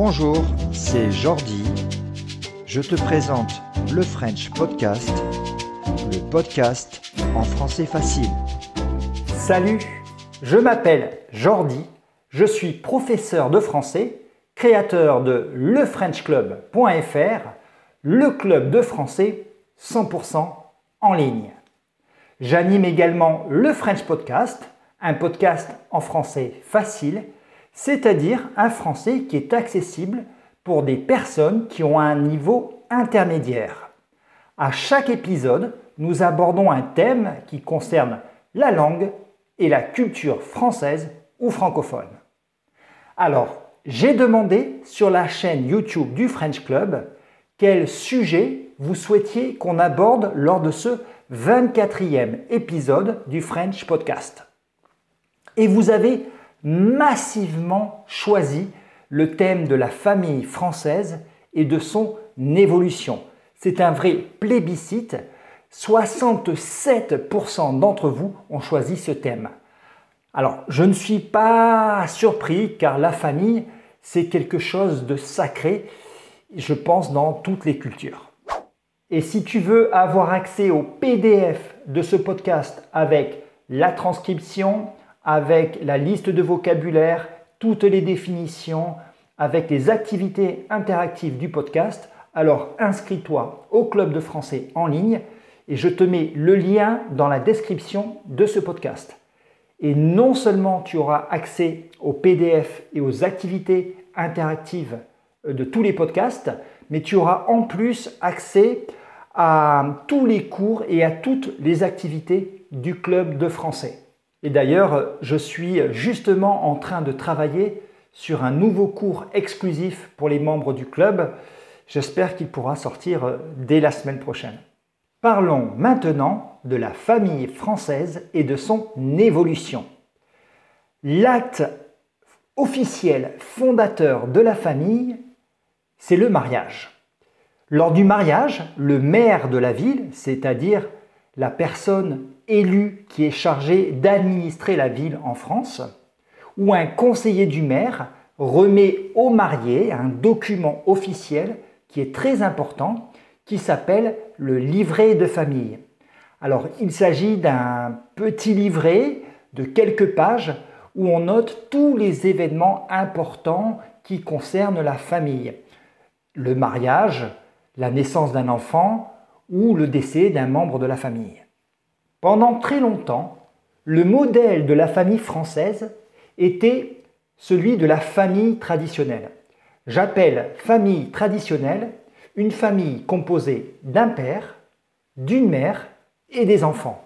Bonjour, c'est Jordi. Je te présente le French Podcast, le podcast en français facile. Salut, je m'appelle Jordi, je suis professeur de français, créateur de lefrenchclub.fr, le club de français 100% en ligne. J'anime également le French Podcast, un podcast en français facile, c'est-à-dire un français qui est accessible pour des personnes qui ont un niveau intermédiaire. À chaque épisode, nous abordons un thème qui concerne la langue et la culture française ou francophone. Alors, j'ai demandé sur la chaîne YouTube du French Club quel sujet vous souhaitiez qu'on aborde lors de ce 24e épisode du French Podcast. Et vous avez massivement choisi le thème de la famille française et de son évolution. C'est un vrai plébiscite. 67% d'entre vous ont choisi ce thème. Alors, je ne suis pas surpris car la famille, c'est quelque chose de sacré, je pense, dans toutes les cultures. Et si tu veux avoir accès au PDF de ce podcast avec la transcription, avec la liste de vocabulaire, toutes les définitions, avec les activités interactives du podcast, alors inscris-toi au club de français en ligne et je te mets le lien dans la description de ce podcast. Et non seulement tu auras accès au PDF et aux activités interactives de tous les podcasts, mais tu auras en plus accès à tous les cours et à toutes les activités du club de français. Et d'ailleurs, je suis justement en train de travailler sur un nouveau cours exclusif pour les membres du club. J'espère qu'il pourra sortir dès la semaine prochaine. Parlons maintenant de la famille française et de son évolution. L'acte officiel fondateur de la famille, c'est le mariage. Lors du mariage, le maire de la ville, c'est-à-dire la personne élue qui est chargée d'administrer la ville en France, ou un conseiller du maire remet au marié un document officiel qui est très important, qui s'appelle le livret de famille. Alors il s'agit d'un petit livret de quelques pages où on note tous les événements importants qui concernent la famille. Le mariage, la naissance d'un enfant ou le décès d'un membre de la famille. Pendant très longtemps, le modèle de la famille française était celui de la famille traditionnelle. J'appelle famille traditionnelle une famille composée d'un père, d'une mère et des enfants.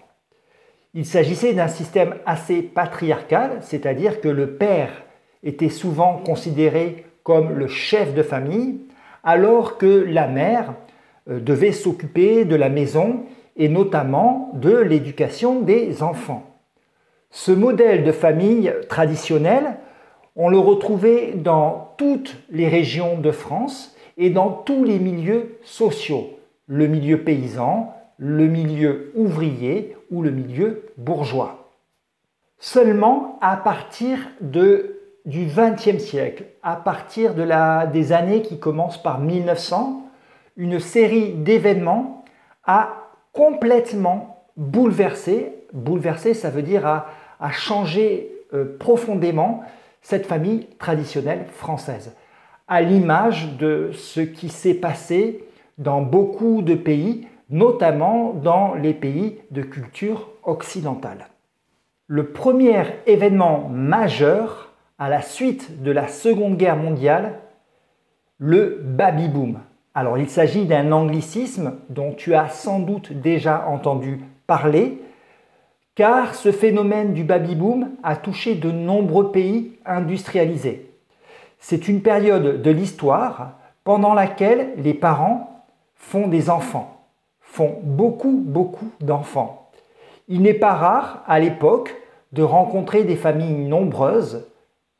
Il s'agissait d'un système assez patriarcal, c'est-à-dire que le père était souvent considéré comme le chef de famille alors que la mère euh, devait s'occuper de la maison et notamment de l'éducation des enfants. Ce modèle de famille traditionnel, on le retrouvait dans toutes les régions de France et dans tous les milieux sociaux, le milieu paysan, le milieu ouvrier ou le milieu bourgeois. Seulement à partir de du XXe siècle, à partir de la, des années qui commencent par 1900, une série d'événements a complètement bouleversé, bouleversé ça veut dire a changé euh, profondément cette famille traditionnelle française, à l'image de ce qui s'est passé dans beaucoup de pays, notamment dans les pays de culture occidentale. Le premier événement majeur à la suite de la Seconde Guerre mondiale, le baby-boom. Alors il s'agit d'un anglicisme dont tu as sans doute déjà entendu parler, car ce phénomène du baby-boom a touché de nombreux pays industrialisés. C'est une période de l'histoire pendant laquelle les parents font des enfants, font beaucoup, beaucoup d'enfants. Il n'est pas rare à l'époque de rencontrer des familles nombreuses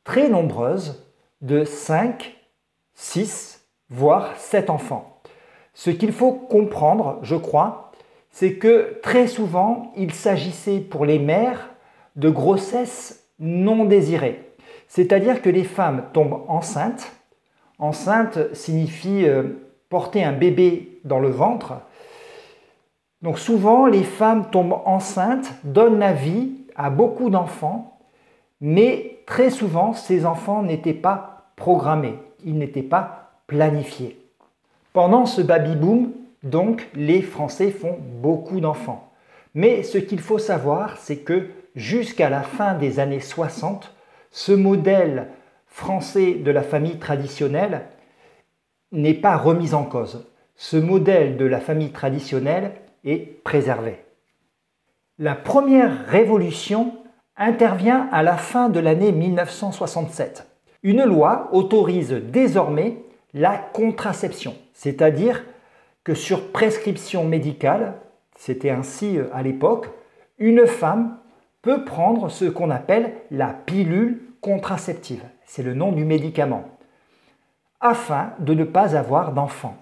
très nombreuses de 5, 6, voire 7 enfants. Ce qu'il faut comprendre, je crois, c'est que très souvent, il s'agissait pour les mères de grossesses non désirées. C'est-à-dire que les femmes tombent enceintes Enceinte signifie euh, porter un bébé dans le ventre. Donc souvent, les femmes tombent enceintes, donnent la vie à beaucoup d'enfants, mais très souvent, ces enfants n'étaient pas programmés, ils n'étaient pas planifiés. Pendant ce baby-boom, donc, les Français font beaucoup d'enfants. Mais ce qu'il faut savoir, c'est que jusqu'à la fin des années 60, ce modèle français de la famille traditionnelle n'est pas remis en cause. Ce modèle de la famille traditionnelle est préservé. La première révolution intervient à la fin de l'année 1967. Une loi autorise désormais la contraception, c'est-à-dire que sur prescription médicale, c'était ainsi euh, à l'époque, une femme peut prendre ce qu'on appelle la pilule contraceptive, c'est le nom du médicament, afin de ne pas avoir d'enfant.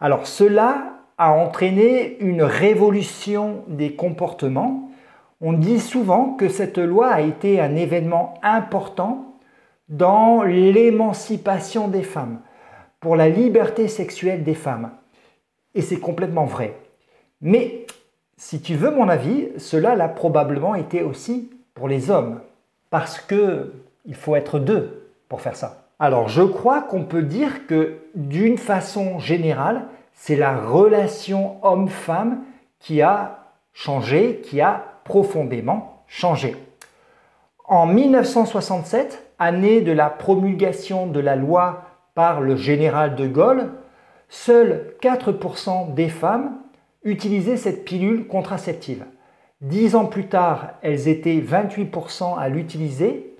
Alors cela a entraîné une révolution des comportements. On dit souvent que cette loi a été un événement important dans l'émancipation des femmes, pour la liberté sexuelle des femmes. Et c'est complètement vrai. Mais si tu veux mon avis, cela l'a probablement été aussi pour les hommes. Parce que il faut être deux pour faire ça. Alors je crois qu'on peut dire que d'une façon générale, c'est la relation homme-femme qui a changé, qui a profondément changé. En 1967, année de la promulgation de la loi le général de Gaulle, seuls 4% des femmes utilisaient cette pilule contraceptive. Dix ans plus tard, elles étaient 28% à l'utiliser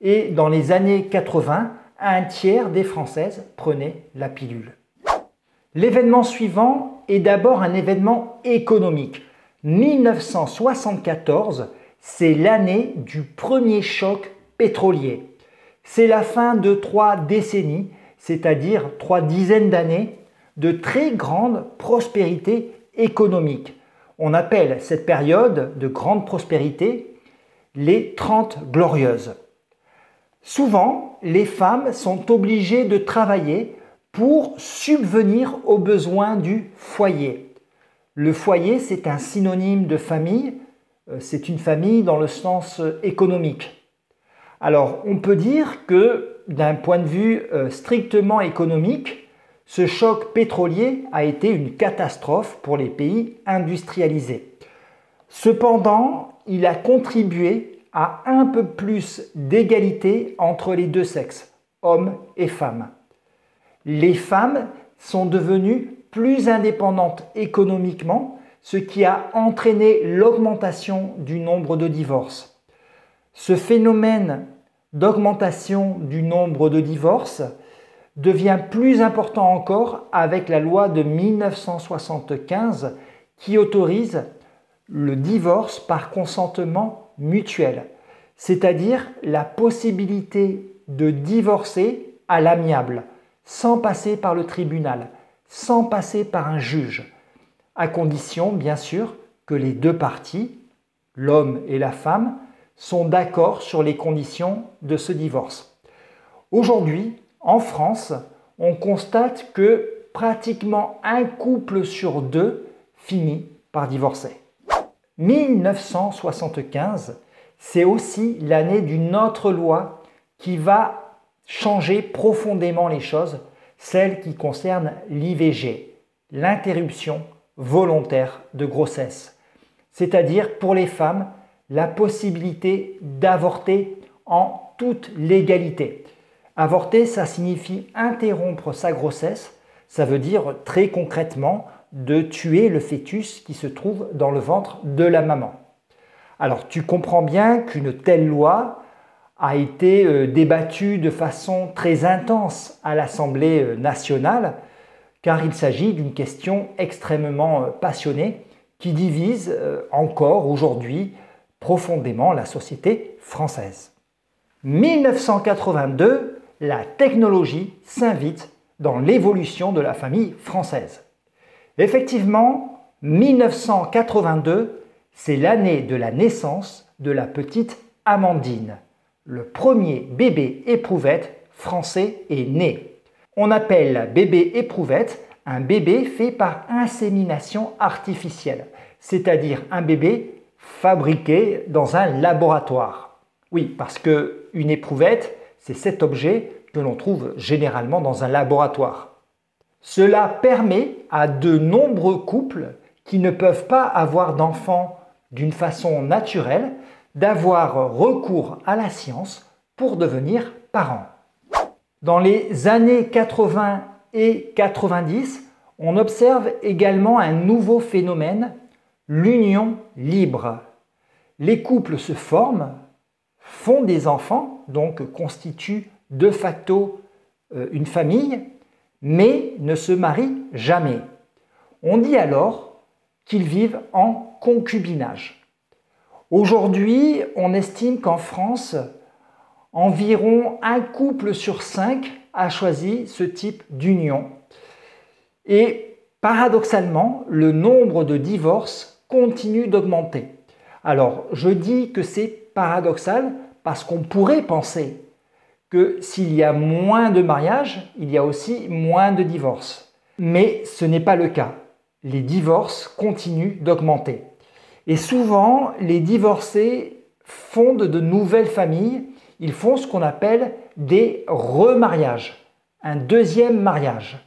et dans les années 80, un tiers des Françaises prenaient la pilule. L'événement suivant est d'abord un événement économique. 1974, c'est l'année du premier choc pétrolier. C'est la fin de trois décennies, c'est-à-dire trois dizaines d'années de très grande prospérité économique. On appelle cette période de grande prospérité les 30 glorieuses. Souvent, les femmes sont obligées de travailler pour subvenir aux besoins du foyer. Le foyer, c'est un synonyme de famille, euh, c'est une famille dans le sens économique. Alors, on peut dire que d'un point de vue euh, strictement économique, ce choc pétrolier a été une catastrophe pour les pays industrialisés. Cependant, il a contribué à un peu plus d'égalité entre les deux sexes, hommes et femmes. Les femmes sont devenues plus indépendantes économiquement, ce qui a entraîné l'augmentation du nombre de divorces. Ce phénomène d'augmentation du nombre de divorces devient plus important encore avec la loi de 1975 qui autorise le divorce par consentement mutuel, c'est-à-dire la possibilité de divorcer à l'amiable, sans passer par le tribunal, sans passer par un juge, à condition bien sûr que les deux parties, l'homme et la femme, sont d'accord sur les conditions de ce divorce. Aujourd'hui, en France, on constate que pratiquement un couple sur deux finit par divorcer. 1975, c'est aussi l'année d'une autre loi qui va changer profondément les choses, celle qui concerne l'IVG, l'interruption volontaire de grossesse, c'est-à-dire pour les femmes la possibilité d'avorter en toute légalité. Avorter, ça signifie interrompre sa grossesse. Ça veut dire très concrètement de tuer le fœtus qui se trouve dans le ventre de la maman. Alors tu comprends bien qu'une telle loi a été euh, débattue de façon très intense à l'Assemblée euh, nationale, car il s'agit d'une question extrêmement euh, passionnée qui divise encore aujourd'hui profondément la société française. 1982, la technologie s'invite dans l'évolution de la famille française. Effectivement, 1982, c'est l'année de la naissance de la petite Amandine. Le premier bébé éprouvette français est né. On appelle bébé éprouvette un bébé fait par insémination artificielle, c'est-à-dire un bébé fabriqué dans un laboratoire. Oui, parce que une éprouvette, c'est cet objet que l'on trouve généralement dans un laboratoire. Cela permet à de nombreux couples qui ne peuvent pas avoir d'enfants d'une façon naturelle d'avoir recours à la science pour devenir parents. Dans les années 80 et 90, on observe également un nouveau phénomène, l'union libre. Les couples se forment, font des enfants, donc constituent de facto euh, une famille, mais ne se marient jamais. On dit alors qu'ils vivent en concubinage. Aujourd'hui, on estime qu'en France, environ un couple sur cinq a choisi ce type d'union. Et paradoxalement, le nombre de divorces continue d'augmenter. Alors, je dis que c'est paradoxal parce qu'on pourrait penser que s'il y a moins de mariages, il y a aussi moins de divorces. Mais ce n'est pas le cas. Les divorces continuent d'augmenter. Et souvent, les divorcés fondent de nouvelles familles. Ils font ce qu'on appelle des remariages, un deuxième mariage.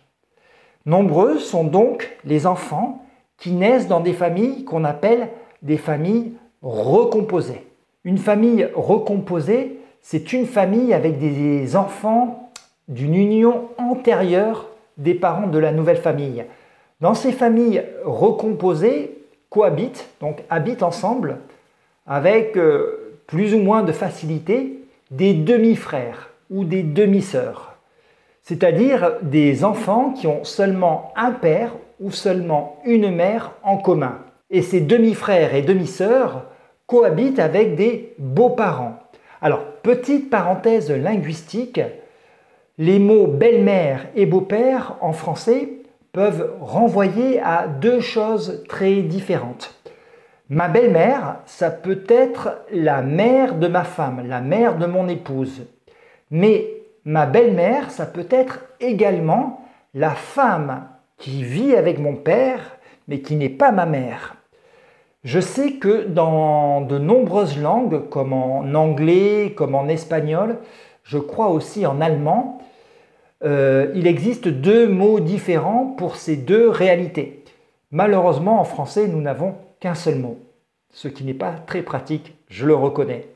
Nombreux sont donc les enfants qui naissent dans des familles qu'on appelle des familles recomposées. Une famille recomposée, c'est une famille avec des enfants d'une union antérieure des parents de la nouvelle famille. Dans ces familles recomposées, cohabitent, donc habitent ensemble, avec euh, plus ou moins de facilité, des demi-frères ou des demi-sœurs, c'est-à-dire des enfants qui ont seulement un père seulement une mère en commun. Et ces demi-frères et demi-sœurs cohabitent avec des beaux-parents. Alors, petite parenthèse linguistique, les mots belle-mère et beau-père en français peuvent renvoyer à deux choses très différentes. Ma belle-mère, ça peut être la mère de ma femme, la mère de mon épouse. Mais ma belle-mère, ça peut être également la femme qui vit avec mon père, mais qui n'est pas ma mère. Je sais que dans de nombreuses langues, comme en anglais, comme en espagnol, je crois aussi en allemand, euh, il existe deux mots différents pour ces deux réalités. Malheureusement, en français, nous n'avons qu'un seul mot, ce qui n'est pas très pratique, je le reconnais.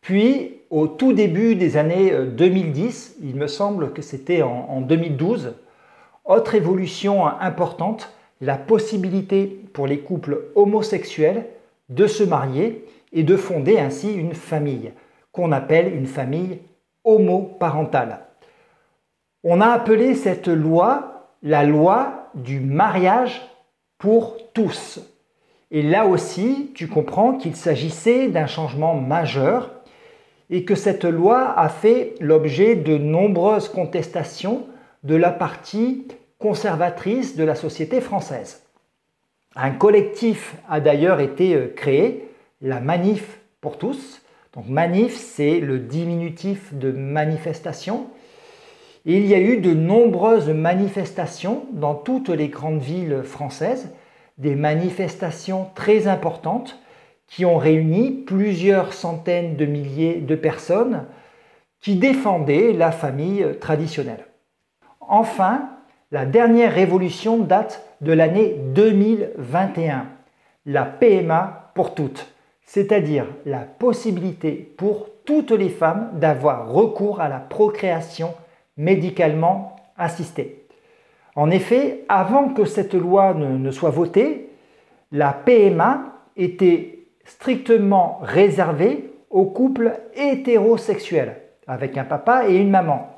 Puis, au tout début des années 2010, euh, il me semble que c'était en 2012, autre évolution importante, la possibilité pour les couples homosexuels de se marier et de fonder ainsi une famille, qu'on appelle une famille homoparentale. On a appelé cette loi la loi du mariage pour tous. Et là aussi, tu comprends qu'il s'agissait d'un changement majeur et que cette loi a fait l'objet de nombreuses contestations de la partie conservatrice de la société française. Un collectif a d'ailleurs été euh, créé, la Manif pour tous. Donc Manif, c'est le diminutif de manifestation il y a eu de nombreuses manifestations dans toutes les grandes villes françaises, des manifestations très importantes qui ont réuni plusieurs centaines de milliers de personnes qui défendaient la famille traditionnelle. Enfin, la dernière révolution date de l'année 2021, la PMA pour toutes, c'est-à-dire la possibilité pour toutes les femmes d'avoir recours à la procréation médicalement assisté. En effet, avant que cette loi ne, soit votée, la PMA était strictement réservée aux couples hétérosexuels, avec un papa et une maman.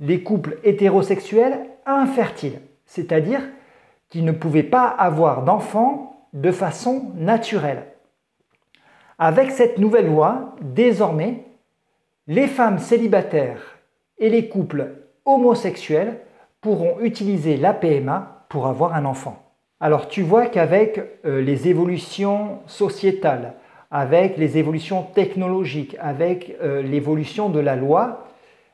Les couples hétérosexuels infertiles, c'est-à-dire qui ne pouvaient pas avoir d'enfants de façon naturelle. Avec cette nouvelle loi, désormais, les femmes célibataires et les couples homosexuels pourront utiliser la PMA pour avoir un enfant. Alors tu vois qu'avec euh, les évolutions sociétales, avec les évolutions technologiques, avec euh, l'évolution de la loi,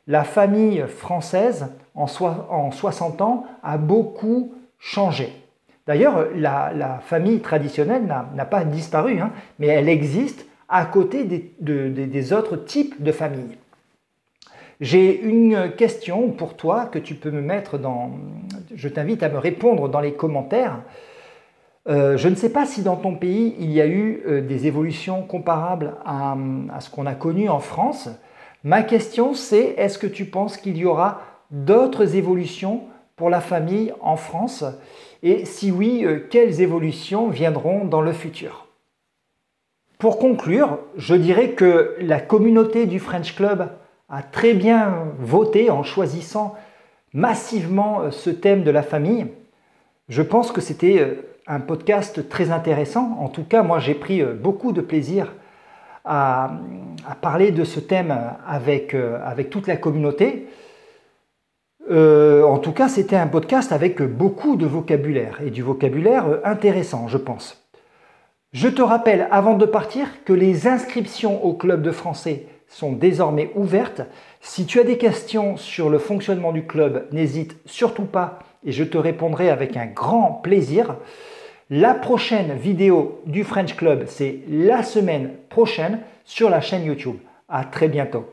la famille française en, 60 ans a beaucoup changé. D'ailleurs, la, famille traditionnelle n'a pas disparu, hein, mais elle existe à côté des, autres types de familles. J'ai une question pour toi que tu peux me mettre dans... Je t'invite à me répondre dans les commentaires. Euh, je ne sais pas si dans ton pays il y a eu euh, des évolutions comparables à, à ce qu'on a connu en France. Ma question c'est est-ce que tu penses qu'il y aura d'autres évolutions pour la famille en France? Et si oui, euh, quelles évolutions viendront dans le futur? Pour conclure, je dirais que la communauté du French Club a très bien voté en choisissant massivement ce thème de la famille. Je pense que c'était un podcast très intéressant. En tout cas, moi, j'ai pris euh, beaucoup de plaisir à, parler de ce thème avec, euh, avec toute la communauté. Euh, en tout cas, c'était un podcast avec beaucoup de vocabulaire et du vocabulaire intéressant, je pense. Je te rappelle, avant de partir, que les inscriptions au club de français sont désormais ouvertes. Si tu as des questions sur le fonctionnement du club, n'hésite surtout pas et je te répondrai avec un grand plaisir. La prochaine vidéo du French Club, c'est la semaine prochaine sur la chaîne YouTube. À très bientôt.